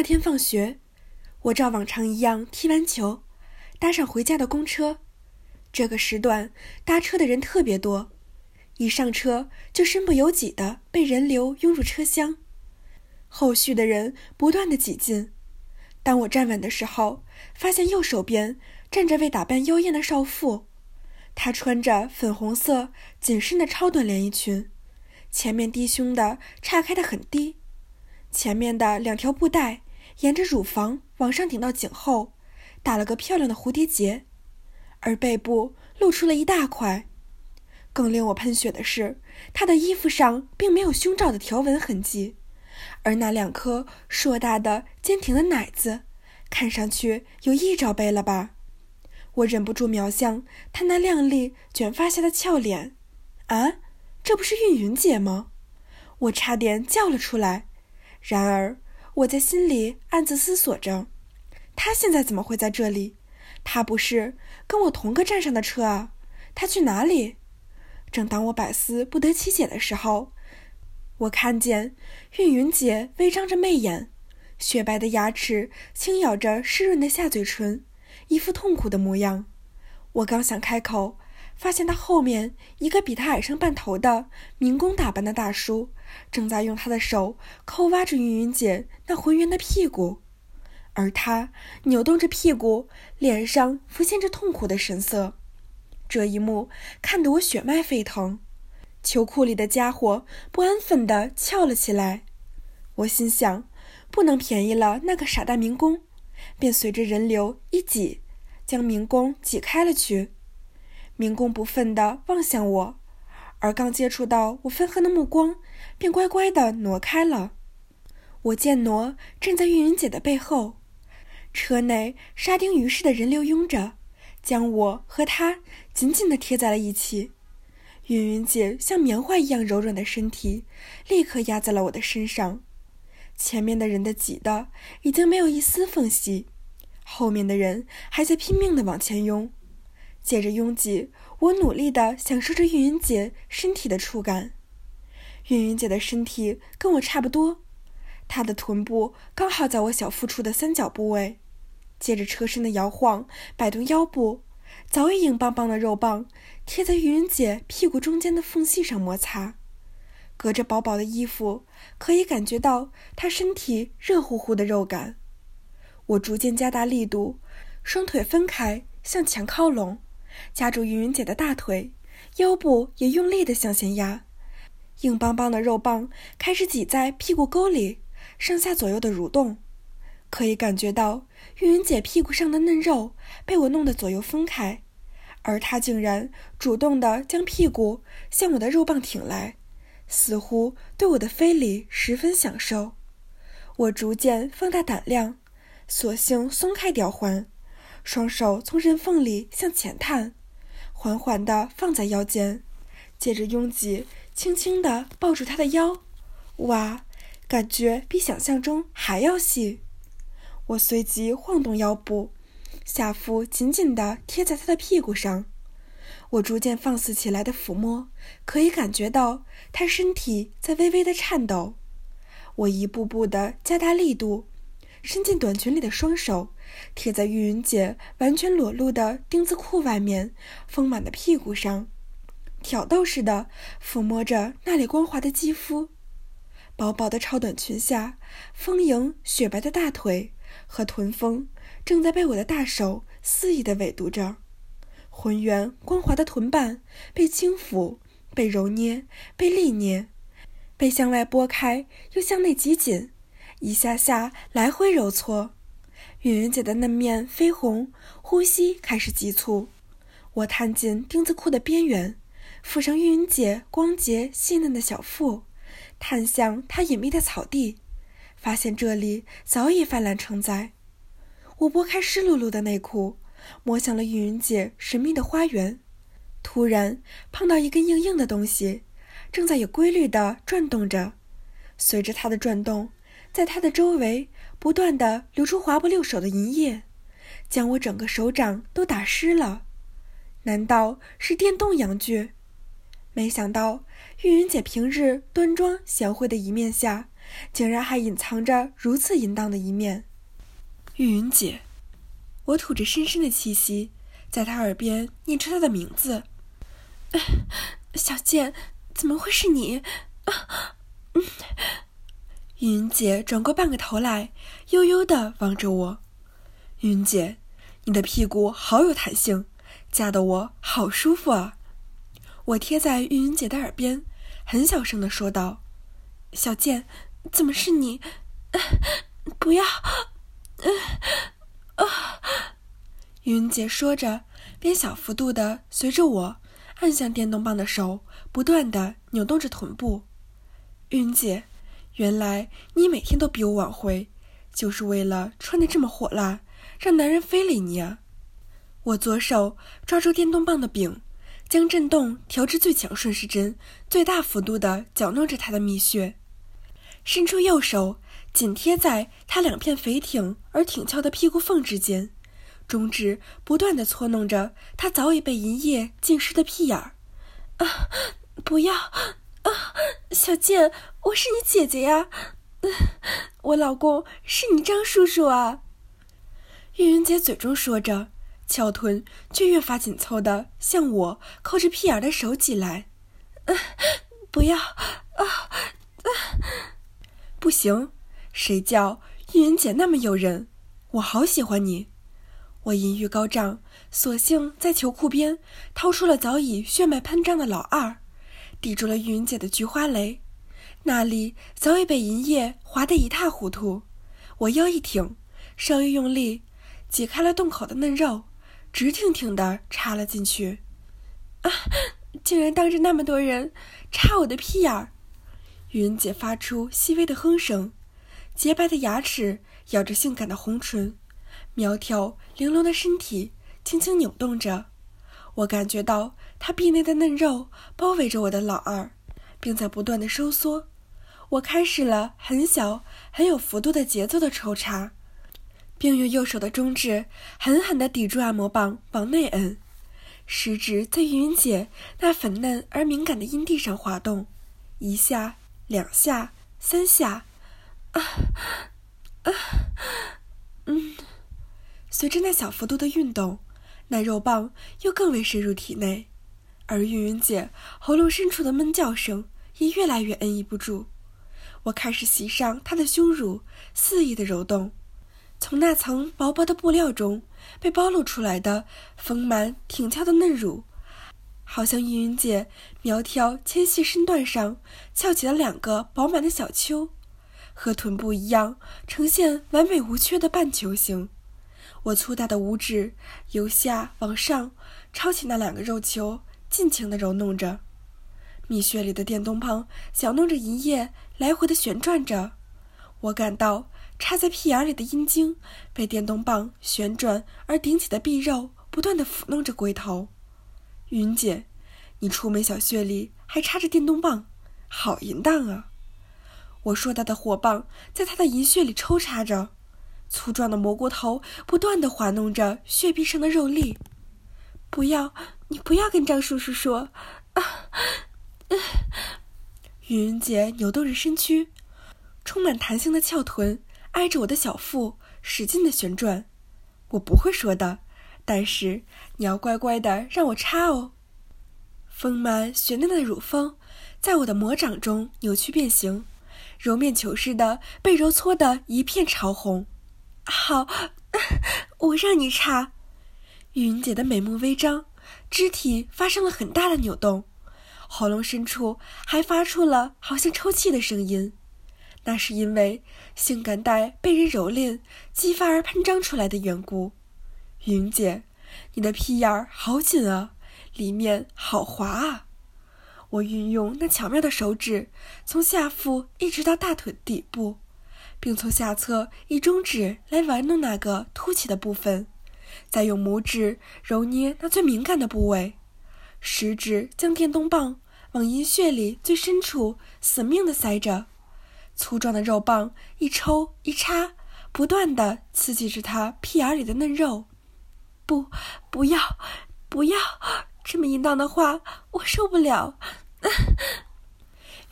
那天放学，我照往常一样踢完球，搭上回家的公车。这个时段搭车的人特别多，一上车就身不由己的被人流拥入车厢，后续的人不断的挤进。当我站稳的时候，发现右手边站着位打扮妖艳的少妇，她穿着粉红色紧身的超短连衣裙，前面低胸的岔开的很低。前面的两条布带沿着乳房往上顶到颈后，打了个漂亮的蝴蝶结，而背部露出了一大块。更令我喷血的是，她的衣服上并没有胸罩的条纹痕迹，而那两颗硕大的坚挺的奶子，看上去有一罩杯了吧？我忍不住瞄向她那靓丽卷发下的俏脸，啊，这不是韵云姐吗？我差点叫了出来。然而，我在心里暗自思索着：他现在怎么会在这里？他不是跟我同个站上的车啊？他去哪里？正当我百思不得其解的时候，我看见韵云姐微张着媚眼，雪白的牙齿轻咬着湿润的下嘴唇，一副痛苦的模样。我刚想开口。发现他后面一个比他矮上半头的民工打扮的大叔，正在用他的手抠挖着云云姐那浑圆的屁股，而他扭动着屁股，脸上浮现着痛苦的神色。这一幕看得我血脉沸腾，秋裤里的家伙不安分地翘了起来。我心想，不能便宜了那个傻大民工，便随着人流一挤，将民工挤开了去。民工不忿地望向我，而刚接触到我愤恨的目光，便乖乖地挪开了。我见挪，站在玉云姐的背后，车内沙丁鱼似的人流拥着，将我和她紧紧地贴在了一起。云云姐像棉花一样柔软的身体，立刻压在了我的身上。前面的人的挤的已经没有一丝缝隙，后面的人还在拼命地往前拥。借着拥挤，我努力地享受着韵云姐身体的触感。韵云姐的身体跟我差不多，她的臀部刚好在我小腹处的三角部位。借着车身的摇晃，摆动腰部，早已硬邦邦的肉棒贴在韵云姐屁股中间的缝隙上摩擦。隔着薄薄的衣服，可以感觉到她身体热乎乎的肉感。我逐渐加大力度，双腿分开向前靠拢。夹住云云姐的大腿，腰部也用力的向前压，硬邦邦的肉棒开始挤在屁股沟里，上下左右的蠕动。可以感觉到云云姐屁股上的嫩肉被我弄得左右分开，而她竟然主动的将屁股向我的肉棒挺来，似乎对我的非礼十分享受。我逐渐放大胆量，索性松开吊环。双手从人缝里向前探，缓缓地放在腰间，借着拥挤，轻轻地抱住他的腰。哇，感觉比想象中还要细。我随即晃动腰部，下腹紧紧地贴在他的屁股上。我逐渐放肆起来的抚摸，可以感觉到他身体在微微的颤抖。我一步步地加大力度。伸进短裙里的双手，贴在玉云姐完全裸露的丁字裤外面丰满的屁股上，挑逗似的抚摸着那里光滑的肌肤。薄薄的超短裙下，丰盈雪白的大腿和臀峰正在被我的大手肆意的围堵着，浑圆光滑的臀瓣被轻抚、被揉捏、被力捏，被向外拨开又向内挤紧。一下下来回揉搓，云云姐的嫩面绯红，呼吸开始急促。我探进丁字裤的边缘，抚上云云姐光洁细嫩的小腹，探向她隐秘的草地，发现这里早已泛滥成灾。我拨开湿漉漉的内裤，摸向了云云姐神秘的花园，突然碰到一根硬硬的东西，正在有规律地转动着，随着它的转动。在她的周围不断的流出滑不溜手的银液，将我整个手掌都打湿了。难道是电动阳具？没想到玉云姐平日端庄贤惠的一面下，竟然还隐藏着如此淫荡的一面。玉云姐，我吐着深深的气息，在她耳边念出她的名字。小贱，怎么会是你？嗯。云姐转过半个头来，悠悠的望着我。云姐，你的屁股好有弹性，夹得我好舒服啊！我贴在云姐的耳边，很小声的说道：“小健，怎么是你？不要！”啊！云姐说着，便小幅度的随着我按向电动棒的手，不断的扭动着臀部。云姐。原来你每天都比我晚回，就是为了穿的这么火辣，让男人非礼你啊！我左手抓住电动棒的柄，将震动调至最强顺时针，最大幅度的搅弄着他的蜜穴，伸出右手紧贴在他两片肥挺而挺翘的屁股缝之间，中指不断的搓弄着他早已被银液浸湿的屁眼儿。啊，不要！啊，小贱，我是你姐姐呀，我老公是你张叔叔啊。玉云姐嘴中说着，翘臀却越发紧凑的向我扣着屁眼的手挤来。不要啊啊！不行，谁叫玉云姐那么诱人？我好喜欢你。我淫欲高涨，索性在球裤边掏出了早已血脉喷张的老二。抵住了云姐的菊花蕾，那里早已被银叶划得一塌糊涂。我腰一挺，稍一用力，挤开了洞口的嫩肉，直挺挺地插了进去。啊！竟然当着那么多人插我的屁眼儿！云姐发出细微的哼声，洁白的牙齿咬着性感的红唇，苗条玲珑的身体轻轻扭动着。我感觉到他臂内的嫩肉包围着我的老二，并在不断的收缩。我开始了很小、很有幅度的节奏的抽插，并用右手的中指狠狠地抵住按摩棒往内摁，食指在云云姐那粉嫩而敏感的阴蒂上滑动，一下、两下、三下，啊啊，嗯，随着那小幅度的运动。那肉棒又更为深入体内，而云云姐喉咙深处的闷叫声也越来越按抑不住。我开始袭上她的胸乳，肆意的揉动，从那层薄薄的布料中被暴露出来的丰满挺翘的嫩乳，好像云云姐苗条纤细身段上翘起了两个饱满的小丘，和臀部一样呈现完美无缺的半球形。我粗大的五指由下往上抄起那两个肉球，尽情地揉弄着。蜜穴里的电动棒搅弄着银液，来回的旋转着。我感到插在屁眼里的阴茎被电动棒旋转而顶起的臂肉不断的抚弄着龟头。云姐，你出门小穴里还插着电动棒，好淫荡啊！我硕大的火棒在他的银穴里抽插着。粗壮的蘑菇头不断的滑弄着血壁上的肉粒。不要，你不要跟张叔叔说。啊！云云姐扭动着身躯，充满弹性的翘臀挨着我的小腹，使劲的旋转。我不会说的，但是你要乖乖的让我插哦。丰满雪嫩的乳峰在我的魔掌中扭曲变形，揉面球似的被揉搓的一片潮红。好，我让你插。云姐的美目微张，肢体发生了很大的扭动，喉咙深处还发出了好像抽泣的声音。那是因为性感带被人蹂躏、激发而喷张出来的缘故。云姐，你的屁眼儿好紧啊，里面好滑啊！我运用那巧妙的手指，从下腹一直到大腿底部。并从下侧以中指来玩弄那个凸起的部分，再用拇指揉捏那最敏感的部位，食指将电动棒往阴穴里最深处死命地塞着，粗壮的肉棒一抽一插，不断地刺激着他屁眼里的嫩肉。不，不要，不要！这么淫荡的话，我受不了。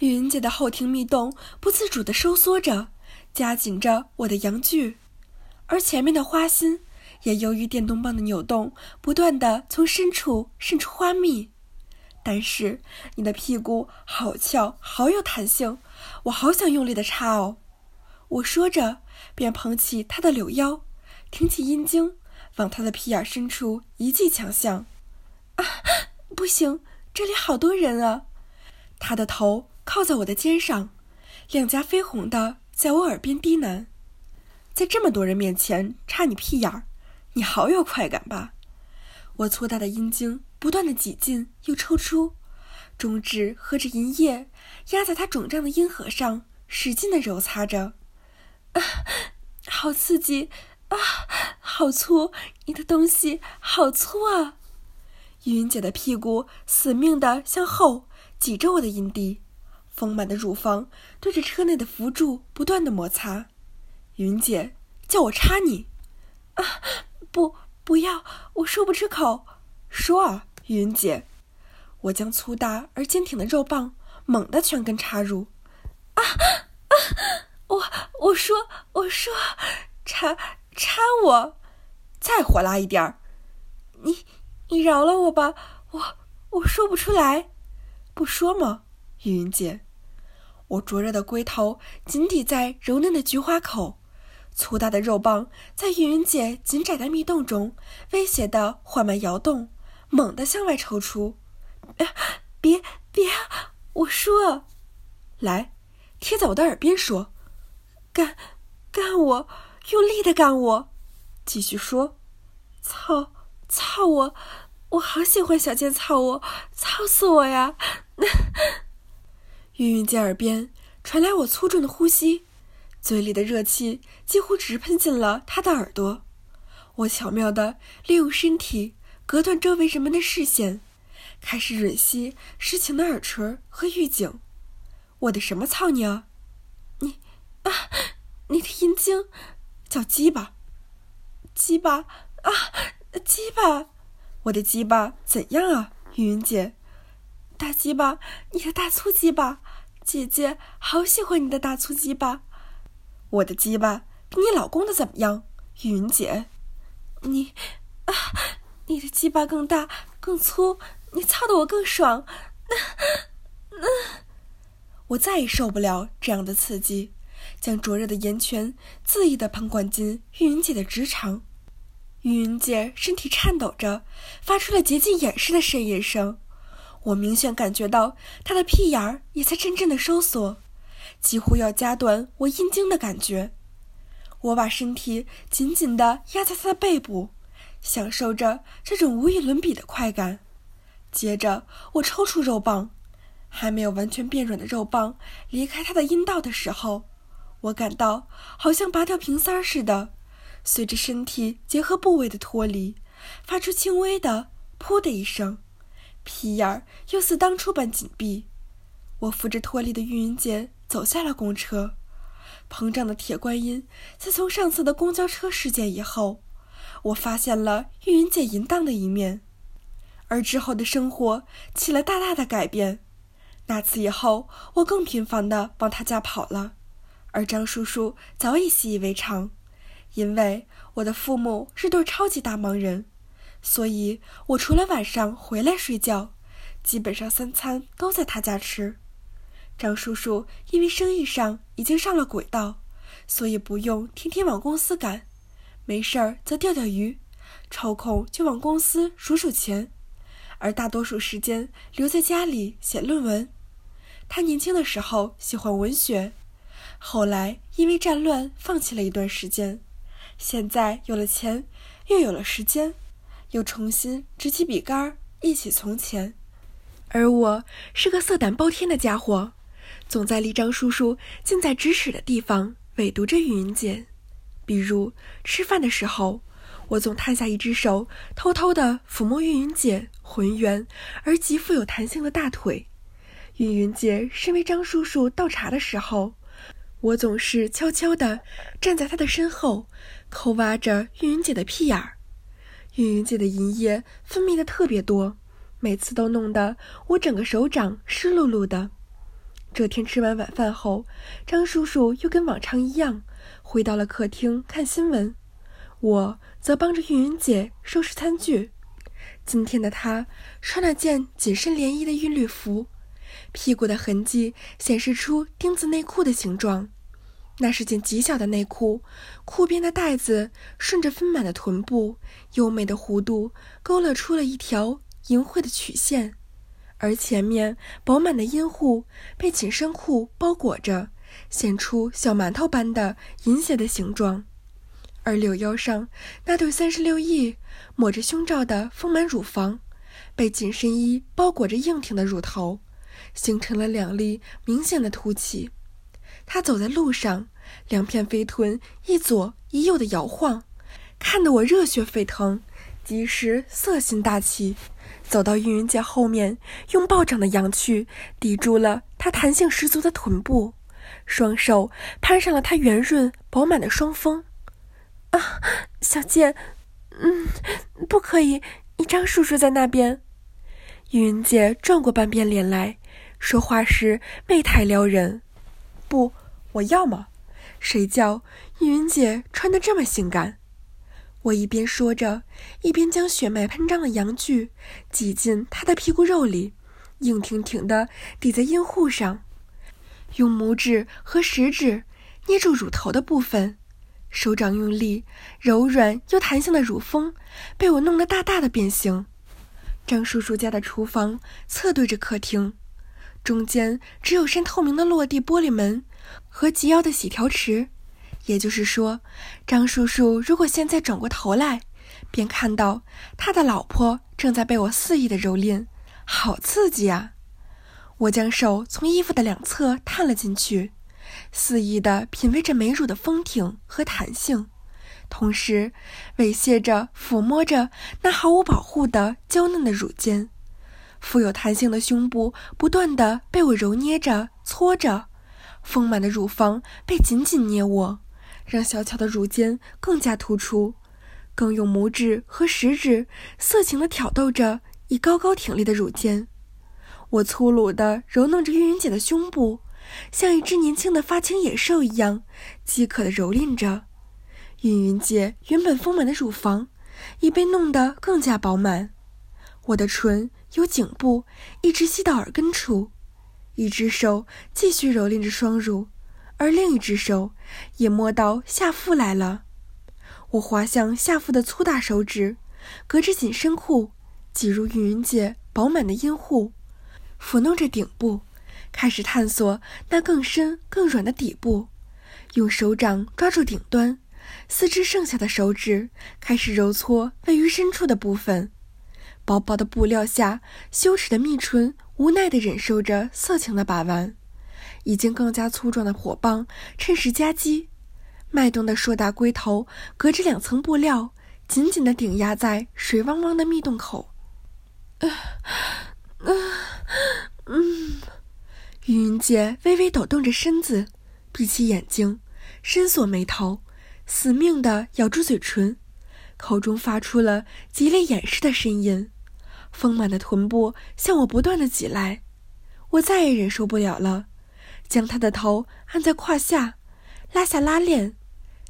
玉云姐的后庭密洞不自主地收缩着，夹紧着我的阳具，而前面的花心也由于电动棒的扭动，不断地从深处渗出花蜜。但是你的屁股好翘，好有弹性，我好想用力的插哦！我说着，便捧起他的柳腰，挺起阴茎，往他的屁眼深处一记强项。啊，不行，这里好多人啊！他的头靠在我的肩上，两颊绯红的在我耳边低喃：“在这么多人面前插你屁眼儿，你好有快感吧？”我粗大的阴茎。不断的挤进又抽出，中指和着银液压在他肿胀的阴核上，使劲的揉擦着。啊，好刺激！啊，好粗！你的东西好粗啊！云姐的屁股死命的向后挤着我的阴蒂，丰满的乳房对着车内的扶柱不断的摩擦。云姐叫我插你。啊，不，不要！我说不出口。说啊！云姐，我将粗大而坚挺的肉棒猛地全根插入。啊啊！我我说我说，插插我，再火辣一点儿！你你饶了我吧，我我说不出来，不说吗？云姐，我灼热的龟头紧抵在柔嫩的菊花口，粗大的肉棒在玉云姐紧窄的密洞中威胁的缓慢摇动。猛地向外抽出，别别！我说，来，贴在我的耳边说，干，干我，用力的干我！继续说，操，操我！我好喜欢小贱操我，操死我呀！云云姐耳边传来我粗重的呼吸，嘴里的热气几乎直喷进了他的耳朵。我巧妙的利用身体。隔断周围人们的视线，开始吮吸诗情的耳垂和玉颈。我的什么操你啊？你啊，你的阴茎叫鸡巴，鸡巴啊，鸡巴！我的鸡巴怎样啊，云云姐？大鸡巴，你的大粗鸡巴，姐姐好喜欢你的大粗鸡巴。我的鸡巴比你老公的怎么样，云云姐？你啊。你的鸡巴更大更粗，你操的我更爽。那那，我再也受不了这样的刺激，将灼热的盐泉恣意的喷灌进玉云姐的直肠。玉云姐身体颤抖着，发出了接近掩饰的呻吟声。我明显感觉到她的屁眼儿也在阵阵的收缩，几乎要夹断我阴茎的感觉。我把身体紧紧地压在他的背部。享受着这种无与伦比的快感，接着我抽出肉棒，还没有完全变软的肉棒离开他的阴道的时候，我感到好像拔掉瓶塞似的，随着身体结合部位的脱离，发出轻微的“噗”的一声，屁眼儿又似当初般紧闭。我扶着脱离的玉云姐走下了公车，膨胀的铁观音自从上次的公交车事件以后。我发现了玉云姐淫荡的一面，而之后的生活起了大大的改变。那次以后，我更频繁地往他家跑了，而张叔叔早已习以为常，因为我的父母是对超级大忙人，所以我除了晚上回来睡觉，基本上三餐都在他家吃。张叔叔因为生意上已经上了轨道，所以不用天天往公司赶。没事儿则钓钓鱼，抽空就往公司数数钱，而大多数时间留在家里写论文。他年轻的时候喜欢文学，后来因为战乱放弃了一段时间，现在有了钱，又有了时间，又重新执起笔杆儿一起从前。而我是个色胆包天的家伙，总在离张叔叔近在咫尺的地方围读着云姐。比如吃饭的时候，我总探下一只手，偷偷地抚摸玉云姐浑圆而极富有弹性的大腿。玉云姐身为张叔叔倒茶的时候，我总是悄悄地站在她的身后，抠挖着玉云姐的屁眼儿。玉云姐的银液分泌的特别多，每次都弄得我整个手掌湿漉漉的。这天吃完晚饭后，张叔叔又跟往常一样回到了客厅看新闻，我则帮着玉云姐收拾餐具。今天的她穿了件紧身连衣的韵律服，屁股的痕迹显示出丁字内裤的形状。那是件极小的内裤，裤边的带子顺着丰满的臀部，优美的弧度勾勒出了一条淫秽的曲线，而前面饱满的阴户被紧身裤包裹着，显出小馒头般的淫邪的形状。而柳腰上那对三十六 E 抹着胸罩的丰满乳房，被紧身衣包裹着硬挺的乳头，形成了两粒明显的凸起。他走在路上，两片肥臀一左一右的摇晃，看得我热血沸腾，即时色心大起。走到玉云姐后面，用暴涨的阳具抵住了她弹性十足的臀部，双手攀上了她圆润饱满的双峰。啊，小贱，嗯，不可以，你张叔叔在那边。玉云姐转过半边脸来，说话时媚态撩人。不，我要吗？谁叫玉云姐穿得这么性感？我一边说着，一边将血脉喷张的阳具挤进他的屁股肉里，硬挺挺的抵在阴户上，用拇指和食指捏住乳头的部分，手掌用力，柔软又弹性的乳峰被我弄得大大的变形。张叔叔家的厨房侧对着客厅。中间只有扇透明的落地玻璃门和及腰的洗条池，也就是说，张叔叔如果现在转过头来，便看到他的老婆正在被我肆意的蹂躏，好刺激啊！我将手从衣服的两侧探了进去，肆意的品味着美乳的丰挺和弹性，同时猥亵着抚摸着那毫无保护的娇嫩的乳尖。富有弹性的胸部不断的被我揉捏着、搓着，丰满的乳房被紧紧捏握，让小巧的乳尖更加突出，更用拇指和食指色情的挑逗着已高高挺立的乳尖。我粗鲁的揉弄着玉云姐的胸部，像一只年轻的发情野兽一样饥渴的蹂躏着。云云姐原本丰满的乳房已被弄得更加饱满，我的唇。由颈部一直吸到耳根处，一只手继续蹂躏着双乳，而另一只手也摸到下腹来了。我滑向下腹的粗大手指，隔着紧身裤挤入玉云姐饱满的阴户，抚弄着顶部，开始探索那更深更软的底部。用手掌抓住顶端，四肢剩下的手指开始揉搓位于深处的部分。薄薄的布料下，羞耻的蜜唇无奈地忍受着色情的把玩，已经更加粗壮的火棒趁势夹击，脉动的硕大龟头隔着两层布料，紧紧地顶压在水汪汪的蜜洞口。啊啊嗯，云姐微微抖动着身子，闭起眼睛，深锁眉头，死命地咬住嘴唇，口中发出了极力掩饰的呻吟。丰满的臀部向我不断的挤来，我再也忍受不了了，将他的头按在胯下，拉下拉链，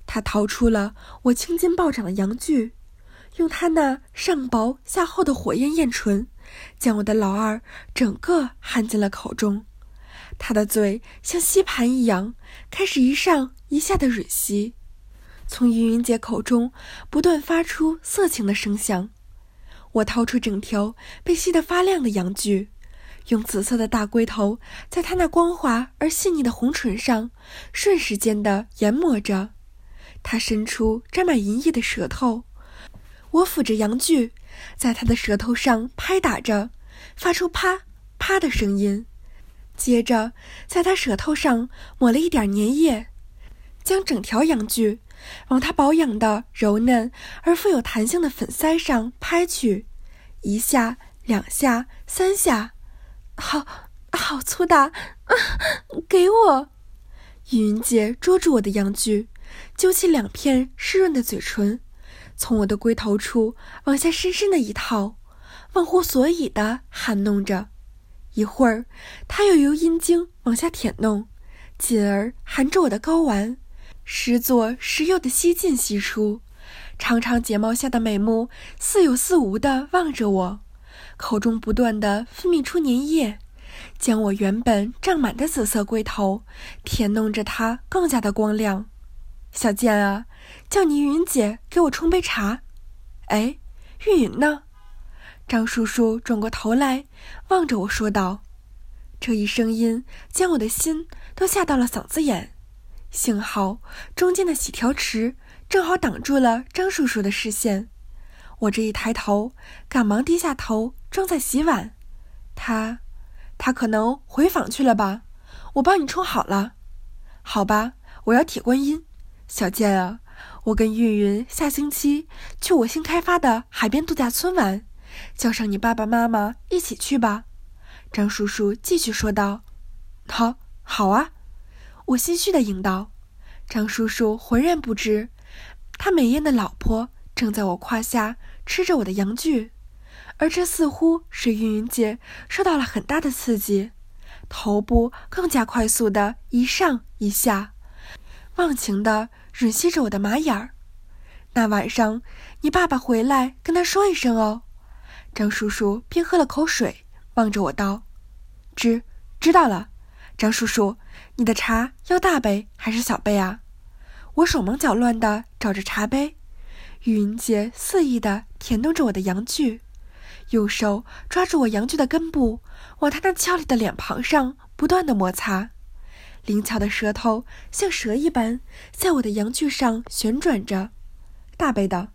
他掏出了我青筋暴涨的阳具，用他那上薄下厚的火焰艳唇，将我的老二整个含进了口中，他的嘴像吸盘一样，开始一上一下的吮吸，从云云姐口中不断发出色情的声响。我掏出整条被吸得发亮的阳具，用紫色的大龟头在他那光滑而细腻的红唇上瞬时间的研磨着。他伸出沾满银液的舌头，我抚着阳具，在他的舌头上拍打着，发出啪啪的声音。接着，在他舌头上抹了一点粘液，将整条阳具。往他保养的柔嫩而富有弹性的粉腮上拍去，一下、两下、三下，好，好粗大！啊，给我！云姐捉住我的阳具，揪起两片湿润的嘴唇，从我的龟头处往下深深的一套，忘乎所以的含弄着，一会儿，他又由阴茎往下舔弄，进而含着我的睾丸，时左时右的吸进吸出，长长睫毛下的美目似有似无的望着我，口中不断的分泌出粘液，将我原本胀满的紫色龟头舔弄着它更加的光亮。小健啊，叫你云姐给我冲杯茶。哎，玉云呢？张叔叔转过头来，望着我说道：“这一声音将我的心都吓到了嗓子眼。幸好中间的洗条池正好挡住了张叔叔的视线。我这一抬头，赶忙低下头，正在洗碗。他，他可能回坊去了吧？我帮你冲好了。好吧，我要铁观音。小健啊，我跟韵云下星期去我新开发的海边度假村玩。”叫上你爸爸妈妈一起去吧，张叔叔继续说道。好，好啊，我心虚的应道。张叔叔浑然不知，他美艳的老婆正在我胯下吃着我的阳具，而这似乎使云云姐受到了很大的刺激，头部更加快速的一上一下，忘情的吮吸着我的马眼儿。那晚上，你爸爸回来跟他说一声哦。张叔叔边喝了口水，望着我道：“知知道了。”张叔叔，你的茶要大杯还是小杯啊？我手忙脚乱地找着茶杯。云姐肆意地舔动着我的阳具，右手抓住我阳具的根部，往她那俏丽的脸庞上不断地摩擦，灵巧的舌头像蛇一般在我的阳具上旋转着。大杯的，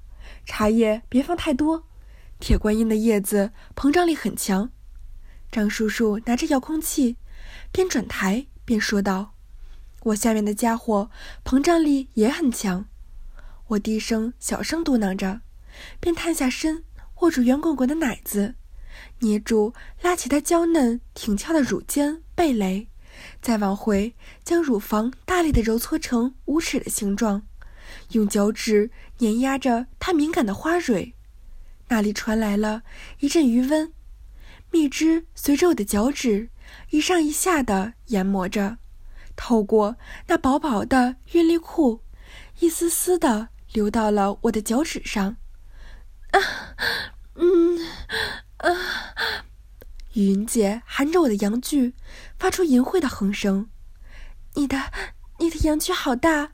茶叶别放太多。铁观音的叶子膨胀力很强，张叔叔拿着遥控器，边转台边说道：“我下面的家伙膨胀力也很强。”我低声小声嘟囔着，便探下身握住圆滚滚的奶子，捏住拉起它娇嫩挺翘的乳尖蓓蕾，再往回将乳房大力的揉搓成五尺的形状，用脚趾碾压着它敏感的花蕊。那里传来了一阵余温，蜜汁随着我的脚趾一上一下的研磨着，透过那薄薄的韵律裤，一丝丝的流到了我的脚趾上。啊，嗯，啊！云姐含着我的阳具，发出淫秽的哼声。你的，你的阳具好大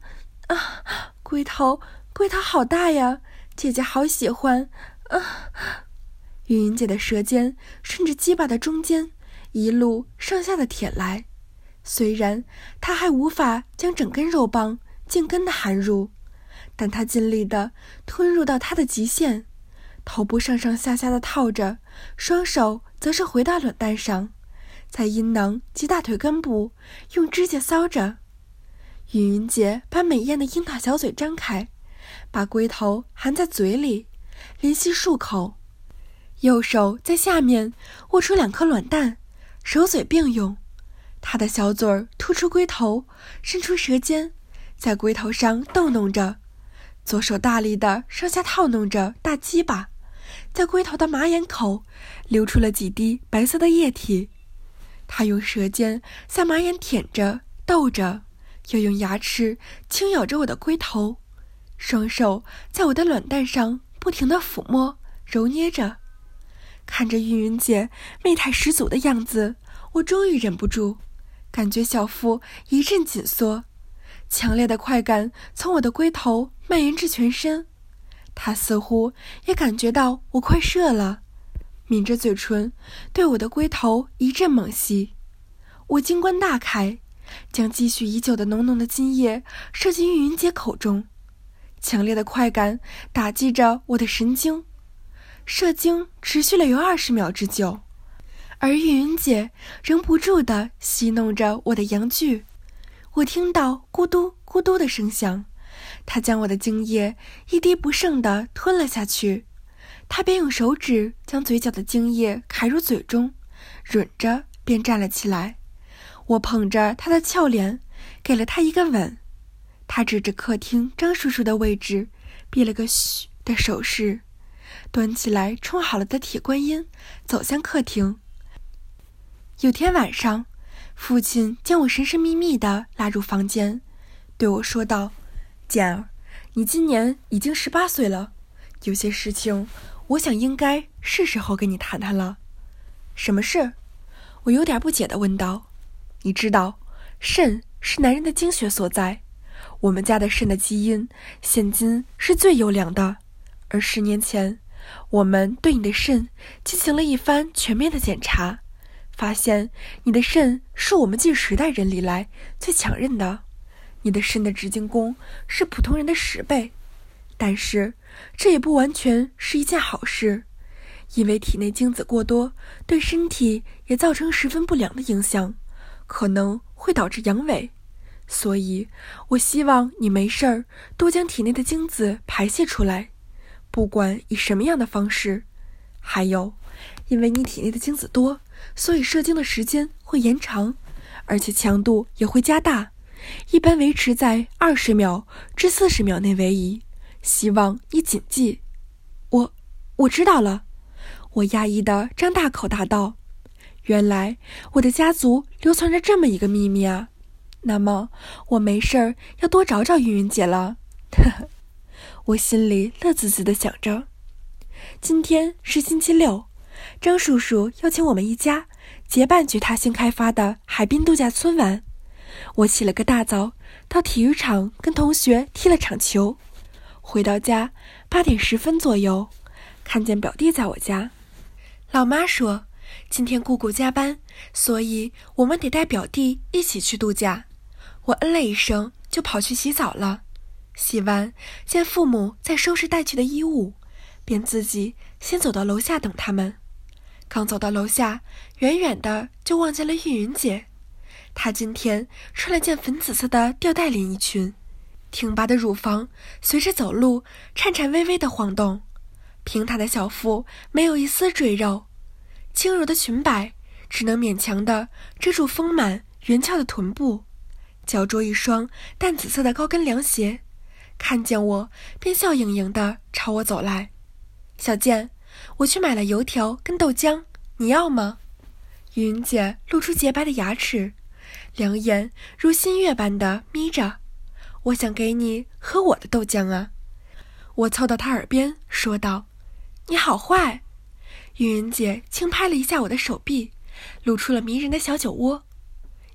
啊！龟头，龟头好大呀！姐姐好喜欢。啊！云云姐的舌尖顺着鸡巴的中间一路上下的舔来，虽然她还无法将整根肉棒尽根的含入，但他尽力的吞入到他的极限。头部上上下下的套着，双手则是回到卵蛋上，在阴囊及大腿根部用指甲搔着。云云姐把美艳的樱桃小嘴张开，把龟头含在嘴里。连吸数口，右手在下面握出两颗卵蛋，手嘴并用。他的小嘴儿突出龟头，伸出舌尖，在龟头上逗弄着；左手大力的上下套弄着大鸡巴，在龟头的马眼口流出了几滴白色的液体。他用舌尖在马眼舔着、逗着，又用牙齿轻咬着我的龟头，双手在我的卵蛋上。不停的抚摸、揉捏着，看着玉云姐媚态十足的样子，我终于忍不住，感觉小腹一阵紧缩，强烈的快感从我的龟头蔓延至全身。他似乎也感觉到我快射了，抿着嘴唇对我的龟头一阵猛吸。我金冠大开，将积蓄已久的浓浓的精液射进玉云姐口中。强烈的快感打击着我的神经，射精持续了有二十秒之久，而玉云姐仍不住地戏弄着我的阳具。我听到咕嘟咕嘟的声响，他将我的精液一滴不剩地吞了下去。他便用手指将嘴角的精液揩入嘴中，吮着便站了起来。我捧着他的俏脸，给了他一个吻。他指着客厅张叔叔的位置，比了个“嘘”的手势，端起来冲好了的铁观音，走向客厅。有天晚上，父亲将我神神秘秘地拉入房间，对我说道：“简儿，你今年已经十八岁了，有些事情，我想应该是时候跟你谈谈了。”“什么事？”我有点不解地问道。“你知道，肾是男人的精血所在，我们家的肾的基因现今是最优良的，而十年前，我们对你的肾进行了一番全面的检查。”发现你的肾是我们近十代人里来最强韧的，你的肾的直径功是普通人的十倍，但是这也不完全是一件好事，因为体内精子过多对身体也造成十分不良的影响，可能会导致阳痿。所以，我希望你没事儿多将体内的精子排泄出来，不管以什么样的方式。还有，因为你体内的精子多。所以射精的时间会延长，而且强度也会加大，一般维持在二十秒至四十秒内为宜。希望你谨记。我，我知道了。我压抑的张大口答道：“原来我的家族流传着这么一个秘密啊！那么我没事儿要多找找云云姐了。”呵呵，我心里乐滋滋的想着。今天是星期六。张叔叔邀请我们一家结伴去他新开发的海滨度假村玩。我起了个大早，到体育场跟同学踢了场球。回到家八点十分左右，看见表弟在我家。老妈说今天姑姑加班，所以我们得带表弟一起去度假。我嗯了一声，就跑去洗澡了。洗完，见父母在收拾带去的衣物，便自己先走到楼下等他们。刚走到楼下，远远的就望见了玉云姐。她今天穿了件粉紫色的吊带连衣裙，挺拔的乳房随着走路颤颤巍巍的晃动，平坦的小腹没有一丝赘肉，轻柔的裙摆只能勉强的遮住丰满圆翘的臀部，脚着一双淡紫色的高跟凉鞋，看见我便笑盈盈的朝我走来，小健。我去买了油条跟豆浆，你要吗？云姐露出洁白的牙齿，两眼如新月般的眯着。我想给你喝我的豆浆啊！我凑到她耳边说道：“你好坏。”云姐轻拍了一下我的手臂，露出了迷人的小酒窝。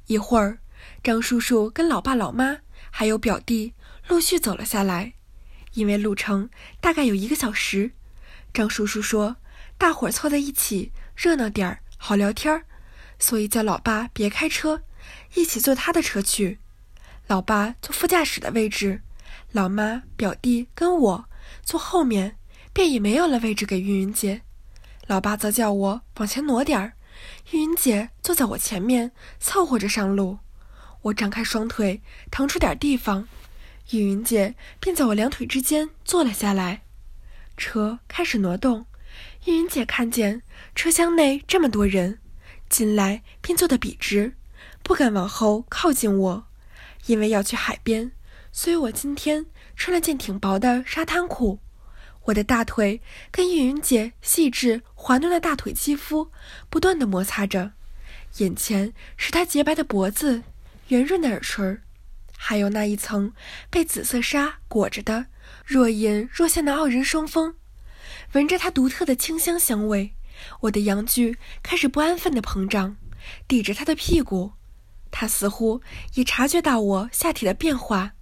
一会儿，张叔叔跟老爸、老妈还有表弟陆续走了下来，因为路程大概有一个小时。张叔叔说：“大伙儿凑在一起热闹点儿，好聊天儿，所以叫老爸别开车，一起坐他的车去。老爸坐副驾驶的位置，老妈、表弟跟我坐后面，便已没有了位置给云云姐。老爸则叫我往前挪点儿，云云姐坐在我前面，凑合着上路。我张开双腿，腾出点地方，云云姐便在我两腿之间坐了下来。”车开始挪动，玉云姐看见车厢内这么多人，进来便坐得笔直，不敢往后靠近我，因为要去海边，所以我今天穿了件挺薄的沙滩裤。我的大腿跟叶云姐细致滑嫩的大腿肌肤不断的摩擦着，眼前是她洁白的脖子、圆润的耳垂，还有那一层被紫色纱裹着的。若隐若现的傲人双峰，闻着她独特的清香香味，我的阳具开始不安分的膨胀，抵着他的屁股。他似乎也察觉到我下体的变化，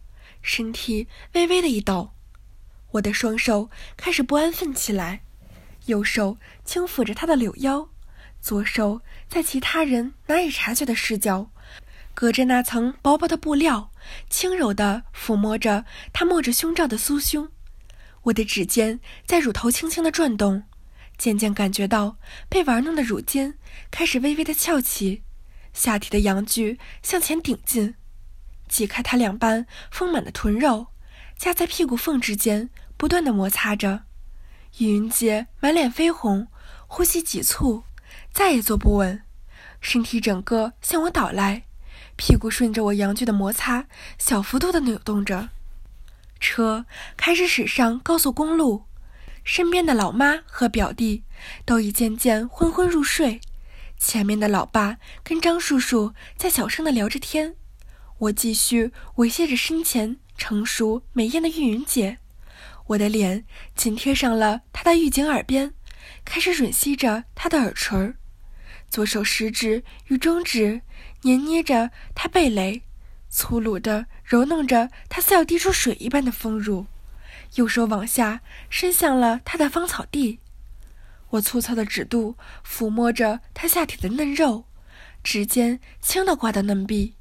身体微微的一抖。我的双手开始不安分起来，右手轻抚着他的柳腰，左手在其他人难以察觉的视角，隔着那层薄薄的布料。轻柔地抚摸着他摸着胸罩的酥胸，我的指尖在乳头轻轻地转动，渐渐感觉到被玩弄的乳尖开始微微的翘起，下体的阳具向前顶进，挤开他两瓣丰满的臀肉，夹在屁股缝之间不断的摩擦着。云云姐满脸绯红，呼吸急促，再也坐不稳，身体整个向我倒来。屁股顺着我阳具的摩擦，小幅度的扭动着。车开始驶上高速公路，身边的老妈和表弟都已渐渐昏昏入睡，前面的老爸跟张叔叔在小声的聊着天，我继续猥亵着身前成熟美艳的玉云姐，我的脸紧贴上了她的玉颈耳边，开始吮吸着她的耳垂，左手食指与中指捏捏着她蓓蕾，粗鲁的揉弄着她似要滴出水一般的丰乳，右手往下伸向了她的芳草地。我粗糙的指肚抚摸着她下体的嫩肉，指尖轻的刮到嫩壁，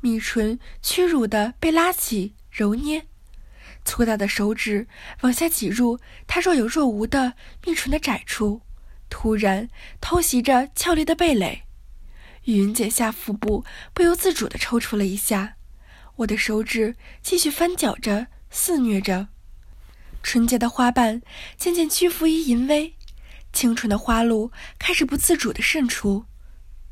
蜜唇屈辱的被拉起揉捏，粗大的手指往下挤入她若有若无的蜜唇的窄处，突然偷袭着俏丽的蓓蕾。云姐下腹部不由自主的抽搐了一下，我的手指继续翻搅着肆虐着，纯洁的花瓣渐渐屈服于淫威。清纯的花露开始不自主地渗出，